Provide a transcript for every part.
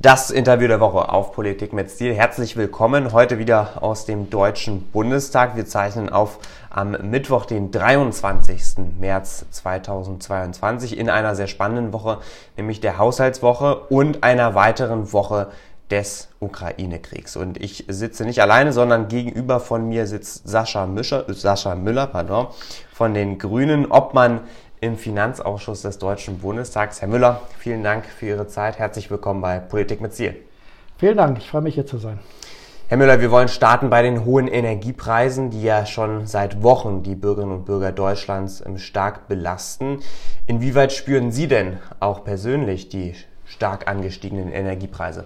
Das Interview der Woche auf Politik mit Stil. Herzlich willkommen heute wieder aus dem Deutschen Bundestag. Wir zeichnen auf am Mittwoch, den 23. März 2022 in einer sehr spannenden Woche, nämlich der Haushaltswoche und einer weiteren Woche des Ukraine-Kriegs. Und ich sitze nicht alleine, sondern gegenüber von mir sitzt Sascha, Mischer, Sascha Müller pardon, von den Grünen, Obmann im Finanzausschuss des Deutschen Bundestags. Herr Müller, vielen Dank für Ihre Zeit. Herzlich willkommen bei Politik mit Ziel. Vielen Dank, ich freue mich hier zu sein. Herr Müller, wir wollen starten bei den hohen Energiepreisen, die ja schon seit Wochen die Bürgerinnen und Bürger Deutschlands ähm, stark belasten. Inwieweit spüren Sie denn auch persönlich die stark angestiegenen Energiepreise?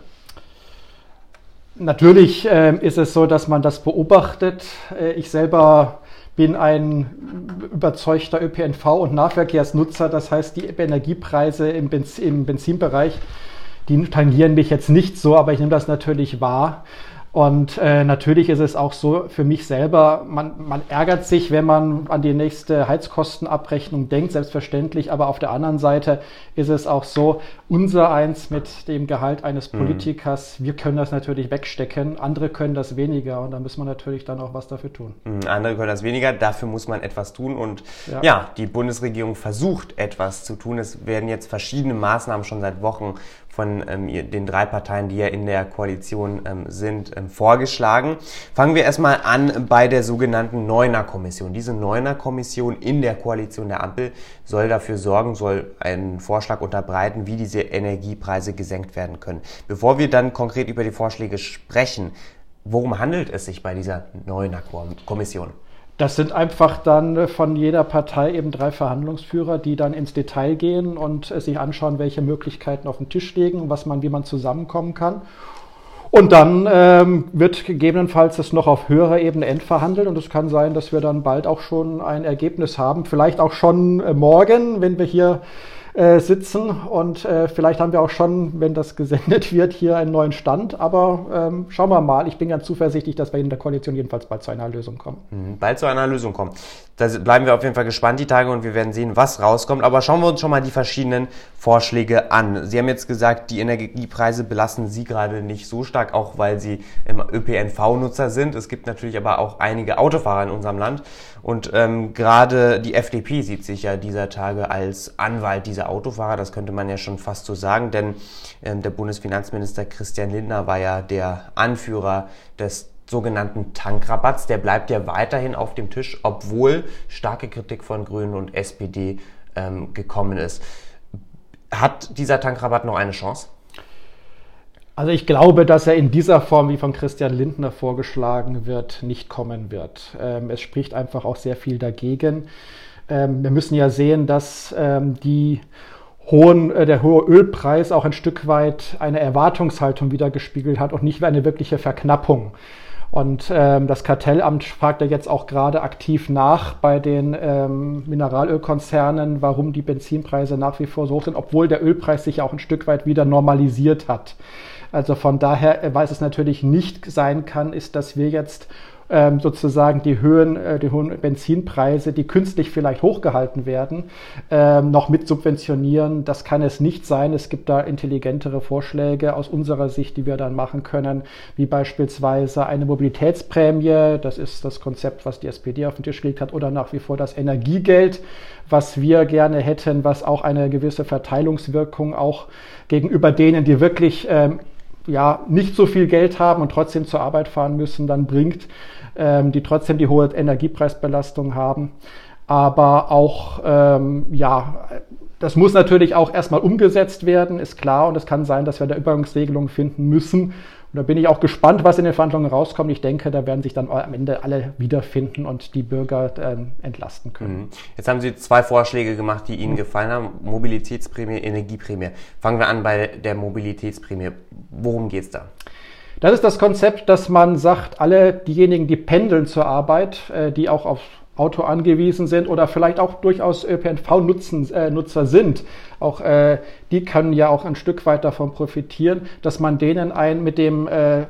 Natürlich äh, ist es so, dass man das beobachtet. Äh, ich selber bin ein überzeugter ÖPNV- und Nahverkehrsnutzer. Das heißt, die Energiepreise im, Benzin, im Benzinbereich, die tangieren mich jetzt nicht so, aber ich nehme das natürlich wahr. Und äh, natürlich ist es auch so für mich selber, man, man ärgert sich, wenn man an die nächste Heizkostenabrechnung denkt, selbstverständlich. Aber auf der anderen Seite ist es auch so, unser eins mit dem Gehalt eines mhm. Politikers, mhm. wir können das natürlich wegstecken, andere können das weniger und da muss man natürlich dann auch was dafür tun. Mhm, andere können das weniger, dafür muss man etwas tun und ja. ja, die Bundesregierung versucht etwas zu tun. Es werden jetzt verschiedene Maßnahmen schon seit Wochen von ähm, den drei Parteien, die ja in der Koalition ähm, sind, ähm, vorgeschlagen. Fangen wir erstmal an bei der sogenannten Neuner-Kommission. Diese Neuner-Kommission in der Koalition der Ampel soll dafür sorgen, soll einen Vorschlag unterbreiten, wie diese Energiepreise gesenkt werden können. Bevor wir dann konkret über die Vorschläge sprechen, worum handelt es sich bei dieser Neuner-Kommission? Das sind einfach dann von jeder Partei eben drei Verhandlungsführer, die dann ins Detail gehen und sich anschauen, welche Möglichkeiten auf den Tisch liegen, was man, wie man zusammenkommen kann. Und dann ähm, wird gegebenenfalls das noch auf höherer Ebene endverhandelt und es kann sein, dass wir dann bald auch schon ein Ergebnis haben, vielleicht auch schon äh, morgen, wenn wir hier äh, sitzen. Und äh, vielleicht haben wir auch schon, wenn das gesendet wird, hier einen neuen Stand. Aber ähm, schauen wir mal. Ich bin ganz zuversichtlich, dass wir in der Koalition jedenfalls bald zu einer Lösung kommen. Mhm, bald zu einer Lösung kommen. Da bleiben wir auf jeden Fall gespannt die Tage und wir werden sehen, was rauskommt. Aber schauen wir uns schon mal die verschiedenen Vorschläge an. Sie haben jetzt gesagt, die Energiepreise belasten Sie gerade nicht so stark, auch weil Sie im ÖPNV-Nutzer sind. Es gibt natürlich aber auch einige Autofahrer in unserem Land. Und ähm, gerade die FDP sieht sich ja dieser Tage als Anwalt dieser Autofahrer. Das könnte man ja schon fast so sagen, denn ähm, der Bundesfinanzminister Christian Lindner war ja der Anführer des sogenannten Tankrabatts. Der bleibt ja weiterhin auf dem Tisch, obwohl starke Kritik von Grünen und SPD ähm, gekommen ist. Hat dieser Tankrabatt noch eine Chance? Also ich glaube, dass er in dieser Form, wie von Christian Lindner vorgeschlagen wird, nicht kommen wird. Ähm, es spricht einfach auch sehr viel dagegen. Ähm, wir müssen ja sehen, dass ähm, die hohen, äh, der hohe Ölpreis auch ein Stück weit eine Erwartungshaltung wiedergespiegelt hat und nicht eine wirkliche Verknappung. Und ähm, das Kartellamt fragt ja jetzt auch gerade aktiv nach bei den ähm, Mineralölkonzernen, warum die Benzinpreise nach wie vor so hoch sind, obwohl der Ölpreis sich auch ein Stück weit wieder normalisiert hat. Also von daher, äh, was es natürlich nicht sein kann, ist, dass wir jetzt ähm, sozusagen die Höhen, äh, die hohen Benzinpreise, die künstlich vielleicht hochgehalten werden, ähm, noch mit subventionieren. Das kann es nicht sein. Es gibt da intelligentere Vorschläge aus unserer Sicht, die wir dann machen können, wie beispielsweise eine Mobilitätsprämie. Das ist das Konzept, was die SPD auf den Tisch gelegt hat, oder nach wie vor das Energiegeld, was wir gerne hätten, was auch eine gewisse Verteilungswirkung auch gegenüber denen, die wirklich ähm, ja, nicht so viel Geld haben und trotzdem zur Arbeit fahren müssen, dann bringt, ähm, die trotzdem die hohe Energiepreisbelastung haben. Aber auch, ähm, ja, das muss natürlich auch erstmal umgesetzt werden, ist klar. Und es kann sein, dass wir da Übergangsregelungen finden müssen. Und da bin ich auch gespannt, was in den Verhandlungen rauskommt. Ich denke, da werden sich dann am Ende alle wiederfinden und die Bürger äh, entlasten können. Mhm. Jetzt haben Sie zwei Vorschläge gemacht, die Ihnen mhm. gefallen haben. Mobilitätsprämie, Energieprämie. Fangen wir an bei der Mobilitätsprämie. Worum geht es da? Das ist das Konzept, dass man sagt, alle diejenigen, die pendeln zur Arbeit, äh, die auch auf Auto angewiesen sind oder vielleicht auch durchaus ÖPNV-Nutzer äh, sind, auch äh, die können ja auch ein Stück weit davon profitieren, dass man denen ein mit dem äh,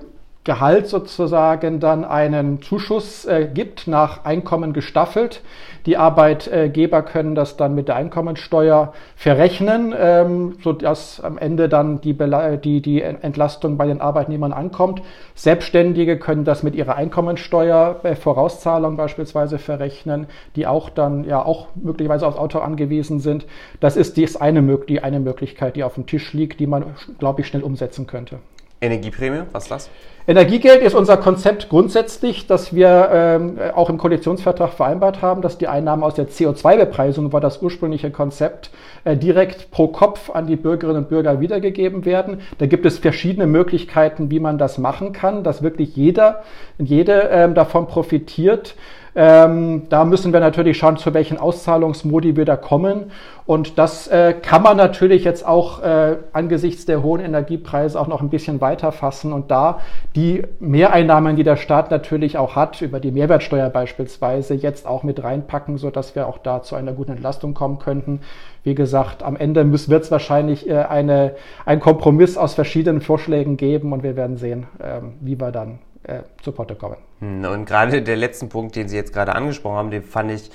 Gehalt sozusagen dann einen Zuschuss äh, gibt, nach Einkommen gestaffelt. Die Arbeitgeber können das dann mit der Einkommensteuer verrechnen, ähm, sodass am Ende dann die, die, die Entlastung bei den Arbeitnehmern ankommt. Selbstständige können das mit ihrer Einkommensteuer äh, Vorauszahlung beispielsweise verrechnen, die auch dann ja auch möglicherweise aufs Auto angewiesen sind. Das ist die eine, die eine Möglichkeit, die auf dem Tisch liegt, die man, glaube ich, schnell umsetzen könnte. Energieprämie, was ist das? Energiegeld ist unser Konzept grundsätzlich, dass wir ähm, auch im Koalitionsvertrag vereinbart haben, dass die Einnahmen aus der CO2-Bepreisung, war das ursprüngliche Konzept, äh, direkt pro Kopf an die Bürgerinnen und Bürger wiedergegeben werden. Da gibt es verschiedene Möglichkeiten, wie man das machen kann, dass wirklich jeder und jede ähm, davon profitiert. Ähm, da müssen wir natürlich schauen, zu welchen Auszahlungsmodi wir da kommen. Und das äh, kann man natürlich jetzt auch äh, angesichts der hohen Energiepreise auch noch ein bisschen weiter fassen und da die Mehreinnahmen, die der Staat natürlich auch hat, über die Mehrwertsteuer beispielsweise, jetzt auch mit reinpacken, sodass wir auch da zu einer guten Entlastung kommen könnten. Wie gesagt, am Ende wird es wahrscheinlich äh, eine, ein Kompromiss aus verschiedenen Vorschlägen geben und wir werden sehen, ähm, wie wir dann äh, zu kommen. Hm, und gerade der letzten Punkt, den Sie jetzt gerade angesprochen haben, den fand ich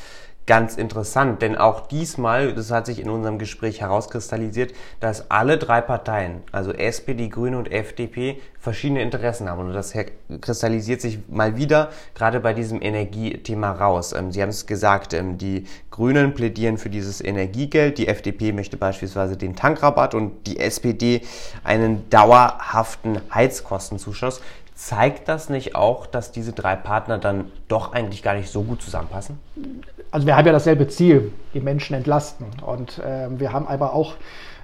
ganz interessant, denn auch diesmal, das hat sich in unserem Gespräch herauskristallisiert, dass alle drei Parteien, also SPD, Grüne und FDP, verschiedene Interessen haben. Und das kristallisiert sich mal wieder gerade bei diesem Energiethema raus. Ähm, Sie haben es gesagt, ähm, die Grünen plädieren für dieses Energiegeld, die FDP möchte beispielsweise den Tankrabatt und die SPD einen dauerhaften Heizkostenzuschuss. Zeigt das nicht auch, dass diese drei Partner dann doch eigentlich gar nicht so gut zusammenpassen? Also wir haben ja dasselbe Ziel, die Menschen entlasten. Und äh, wir haben aber auch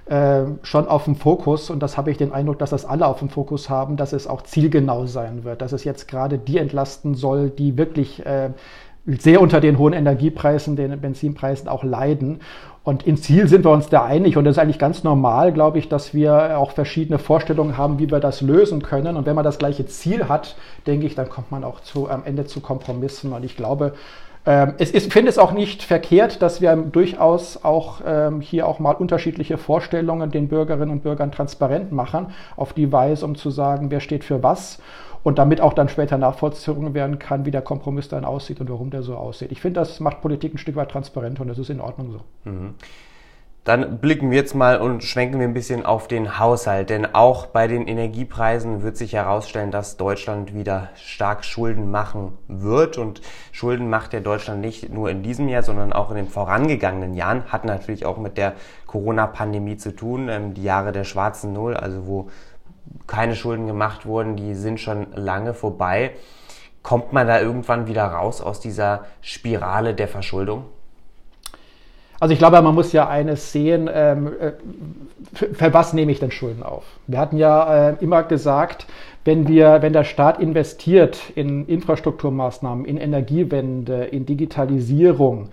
äh, schon auf dem Fokus, und das habe ich den Eindruck, dass das alle auf dem Fokus haben, dass es auch zielgenau sein wird, dass es jetzt gerade die entlasten soll, die wirklich äh, sehr unter den hohen Energiepreisen, den Benzinpreisen auch leiden. Und im Ziel sind wir uns da einig und es ist eigentlich ganz normal, glaube ich, dass wir auch verschiedene Vorstellungen haben, wie wir das lösen können. Und wenn man das gleiche Ziel hat, denke ich, dann kommt man auch zu, am Ende zu Kompromissen. Und ich glaube, ähm, es ist, finde es auch nicht verkehrt, dass wir durchaus auch ähm, hier auch mal unterschiedliche Vorstellungen den Bürgerinnen und Bürgern transparent machen, auf die Weise, um zu sagen, wer steht für was und damit auch dann später nachvollzogen werden kann, wie der Kompromiss dann aussieht und warum der so aussieht. Ich finde, das macht Politik ein Stück weit transparenter und das ist in Ordnung so. Mhm. Dann blicken wir jetzt mal und schwenken wir ein bisschen auf den Haushalt, denn auch bei den Energiepreisen wird sich herausstellen, dass Deutschland wieder stark Schulden machen wird und Schulden macht ja Deutschland nicht nur in diesem Jahr, sondern auch in den vorangegangenen Jahren, hat natürlich auch mit der Corona-Pandemie zu tun, ähm, die Jahre der schwarzen Null, also wo keine Schulden gemacht wurden, die sind schon lange vorbei. Kommt man da irgendwann wieder raus aus dieser Spirale der Verschuldung? Also ich glaube, man muss ja eines sehen, ähm, äh, für, was nehme ich denn Schulden auf? Wir hatten ja äh, immer gesagt, wenn wir, wenn der Staat investiert in Infrastrukturmaßnahmen, in Energiewende, in Digitalisierung,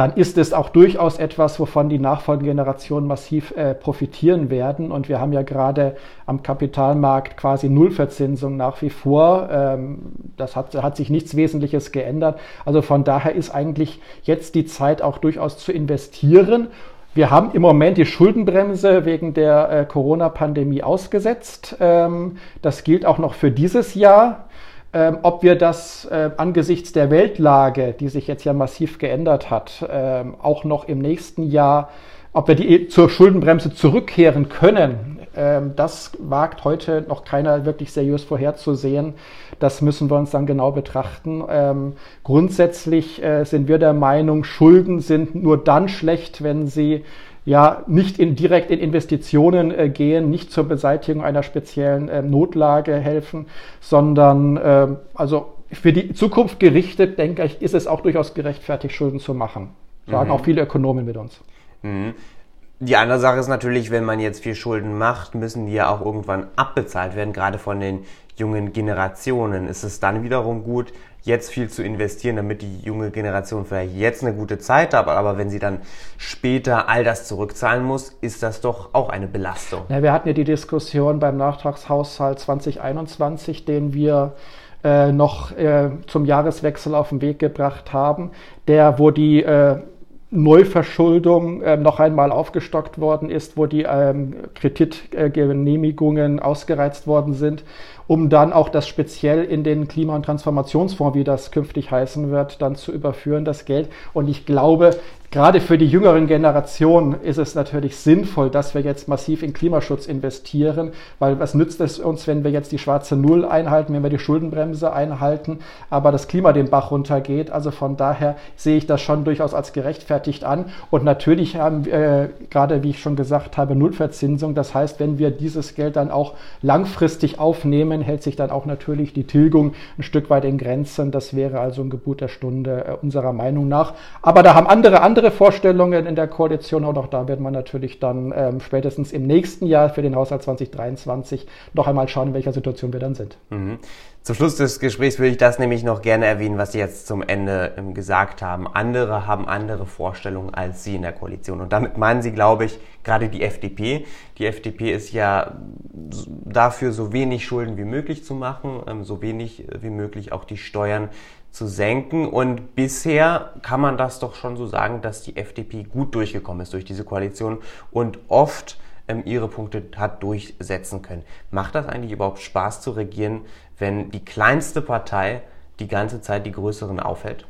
dann ist es auch durchaus etwas, wovon die nachfolgenden Generationen massiv äh, profitieren werden. Und wir haben ja gerade am Kapitalmarkt quasi Nullverzinsung nach wie vor. Ähm, das hat, hat sich nichts Wesentliches geändert. Also von daher ist eigentlich jetzt die Zeit auch durchaus zu investieren. Wir haben im Moment die Schuldenbremse wegen der äh, Corona-Pandemie ausgesetzt. Ähm, das gilt auch noch für dieses Jahr. Ähm, ob wir das äh, angesichts der Weltlage, die sich jetzt ja massiv geändert hat, ähm, auch noch im nächsten Jahr, ob wir die zur Schuldenbremse zurückkehren können, ähm, das wagt heute noch keiner wirklich seriös vorherzusehen. Das müssen wir uns dann genau betrachten. Ähm, grundsätzlich äh, sind wir der Meinung, Schulden sind nur dann schlecht, wenn sie ja nicht in, direkt in Investitionen äh, gehen, nicht zur Beseitigung einer speziellen äh, Notlage helfen, sondern äh, also für die Zukunft gerichtet, denke ich, ist es auch durchaus gerechtfertigt, Schulden zu machen. Sagen mhm. auch viele Ökonomen mit uns. Mhm. Die andere Sache ist natürlich, wenn man jetzt viel Schulden macht, müssen die ja auch irgendwann abbezahlt werden, gerade von den jungen Generationen. Ist es dann wiederum gut, jetzt viel zu investieren, damit die junge Generation vielleicht jetzt eine gute Zeit hat, aber wenn sie dann später all das zurückzahlen muss, ist das doch auch eine Belastung. Ja, wir hatten ja die Diskussion beim Nachtragshaushalt 2021, den wir äh, noch äh, zum Jahreswechsel auf den Weg gebracht haben, der, wo die äh, Neuverschuldung äh, noch einmal aufgestockt worden ist, wo die ähm, Kreditgenehmigungen äh, ausgereizt worden sind, um dann auch das speziell in den Klima- und Transformationsfonds, wie das künftig heißen wird, dann zu überführen, das Geld. Und ich glaube, Gerade für die jüngeren Generationen ist es natürlich sinnvoll, dass wir jetzt massiv in Klimaschutz investieren, weil was nützt es uns, wenn wir jetzt die schwarze Null einhalten, wenn wir die Schuldenbremse einhalten, aber das Klima den Bach runtergeht. Also von daher sehe ich das schon durchaus als gerechtfertigt an. Und natürlich haben wir, äh, gerade wie ich schon gesagt habe, Nullverzinsung. Das heißt, wenn wir dieses Geld dann auch langfristig aufnehmen, hält sich dann auch natürlich die Tilgung ein Stück weit in Grenzen. Das wäre also ein Gebot der Stunde äh, unserer Meinung nach. Aber da haben andere andere andere Vorstellungen in der Koalition und auch da wird man natürlich dann ähm, spätestens im nächsten Jahr für den Haushalt 2023 noch einmal schauen, in welcher Situation wir dann sind. Mhm. Zum Schluss des Gesprächs würde ich das nämlich noch gerne erwähnen, was Sie jetzt zum Ende ähm, gesagt haben. Andere haben andere Vorstellungen als Sie in der Koalition. Und damit meinen Sie, glaube ich, gerade die FDP. Die FDP ist ja dafür, so wenig Schulden wie möglich zu machen, ähm, so wenig wie möglich auch die Steuern zu senken. Und bisher kann man das doch schon so sagen, dass die FDP gut durchgekommen ist durch diese Koalition und oft ähm, ihre Punkte hat durchsetzen können. Macht das eigentlich überhaupt Spaß zu regieren, wenn die kleinste Partei die ganze Zeit die größeren aufhält?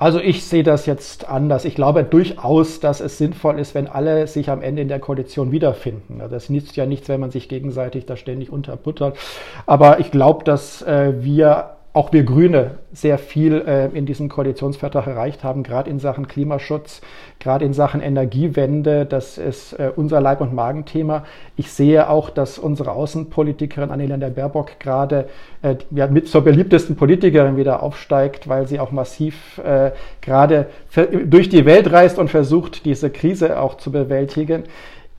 Also ich sehe das jetzt anders. Ich glaube durchaus, dass es sinnvoll ist, wenn alle sich am Ende in der Koalition wiederfinden. Es nützt ja nichts, wenn man sich gegenseitig da ständig unterbuttert. Aber ich glaube, dass äh, wir auch wir Grüne sehr viel äh, in diesem Koalitionsvertrag erreicht haben, gerade in Sachen Klimaschutz, gerade in Sachen Energiewende. Das ist äh, unser Leib- und Magenthema. Ich sehe auch, dass unsere Außenpolitikerin Annelena Baerbock gerade äh, ja, mit zur beliebtesten Politikerin wieder aufsteigt, weil sie auch massiv äh, gerade durch die Welt reist und versucht, diese Krise auch zu bewältigen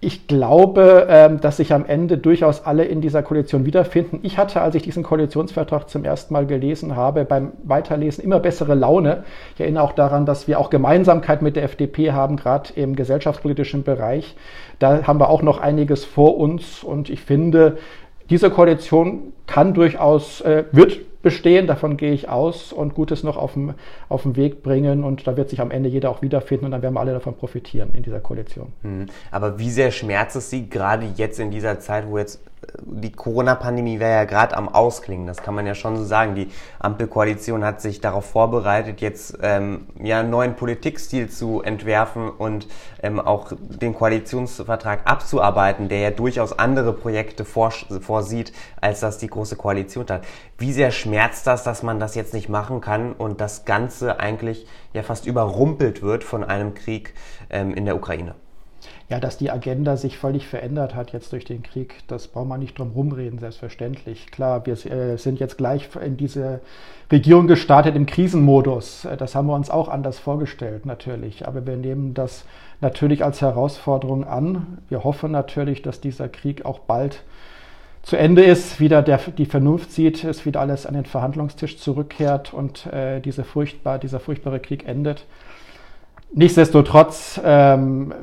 ich glaube, ähm, dass sich am Ende durchaus alle in dieser Koalition wiederfinden. Ich hatte, als ich diesen Koalitionsvertrag zum ersten Mal gelesen habe, beim Weiterlesen immer bessere Laune. Ich erinnere auch daran, dass wir auch Gemeinsamkeit mit der FDP haben, gerade im gesellschaftspolitischen Bereich. Da haben wir auch noch einiges vor uns und ich finde, diese Koalition kann durchaus, äh, wird bestehen, davon gehe ich aus und Gutes noch auf dem, auf den Weg bringen und da wird sich am Ende jeder auch wiederfinden und dann werden wir alle davon profitieren in dieser Koalition. Hm. Aber wie sehr schmerzt es Sie gerade jetzt in dieser Zeit, wo jetzt die Corona-Pandemie wäre ja gerade am Ausklingen, das kann man ja schon so sagen. Die Ampelkoalition hat sich darauf vorbereitet, jetzt ähm, ja einen neuen Politikstil zu entwerfen und ähm, auch den Koalitionsvertrag abzuarbeiten, der ja durchaus andere Projekte vorsieht, als das die Große Koalition hat. Wie sehr schmerzt das, dass man das jetzt nicht machen kann und das Ganze eigentlich ja fast überrumpelt wird von einem Krieg ähm, in der Ukraine? Ja, dass die Agenda sich völlig verändert hat jetzt durch den Krieg, das braucht man nicht drum rumreden, selbstverständlich. Klar, wir äh, sind jetzt gleich in diese Regierung gestartet im Krisenmodus. Äh, das haben wir uns auch anders vorgestellt, natürlich. Aber wir nehmen das natürlich als Herausforderung an. Wir hoffen natürlich, dass dieser Krieg auch bald zu Ende ist, wieder der, die Vernunft sieht, es wieder alles an den Verhandlungstisch zurückkehrt und äh, diese furchtbar, dieser furchtbare Krieg endet. Nichtsdestotrotz ähm,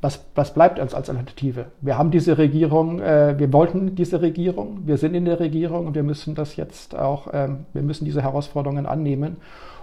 was, was bleibt uns als Alternative? Wir haben diese Regierung, äh, wir wollten diese Regierung, wir sind in der Regierung und wir müssen das jetzt auch, ähm, wir müssen diese Herausforderungen annehmen.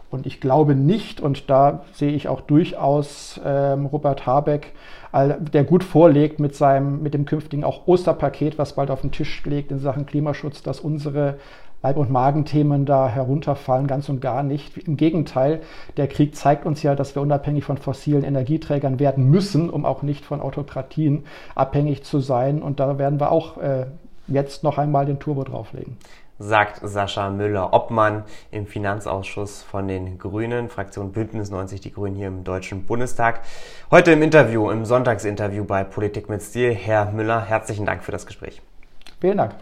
Und ich glaube nicht, und da sehe ich auch durchaus ähm, Robert Habeck, der gut vorlegt mit seinem, mit dem künftigen auch Osterpaket, was bald auf den Tisch legt in Sachen Klimaschutz, dass unsere Leib- und Magenthemen da herunterfallen, ganz und gar nicht. Im Gegenteil, der Krieg zeigt uns ja, dass wir unabhängig von fossilen Energieträgern werden müssen, um auch nicht von Autokratien abhängig zu sein. Und da werden wir auch äh, jetzt noch einmal den Turbo drauflegen sagt Sascha Müller-Obmann im Finanzausschuss von den Grünen, Fraktion Bündnis 90 Die Grünen hier im Deutschen Bundestag. Heute im Interview, im Sonntagsinterview bei Politik mit Stil. Herr Müller, herzlichen Dank für das Gespräch. Vielen Dank.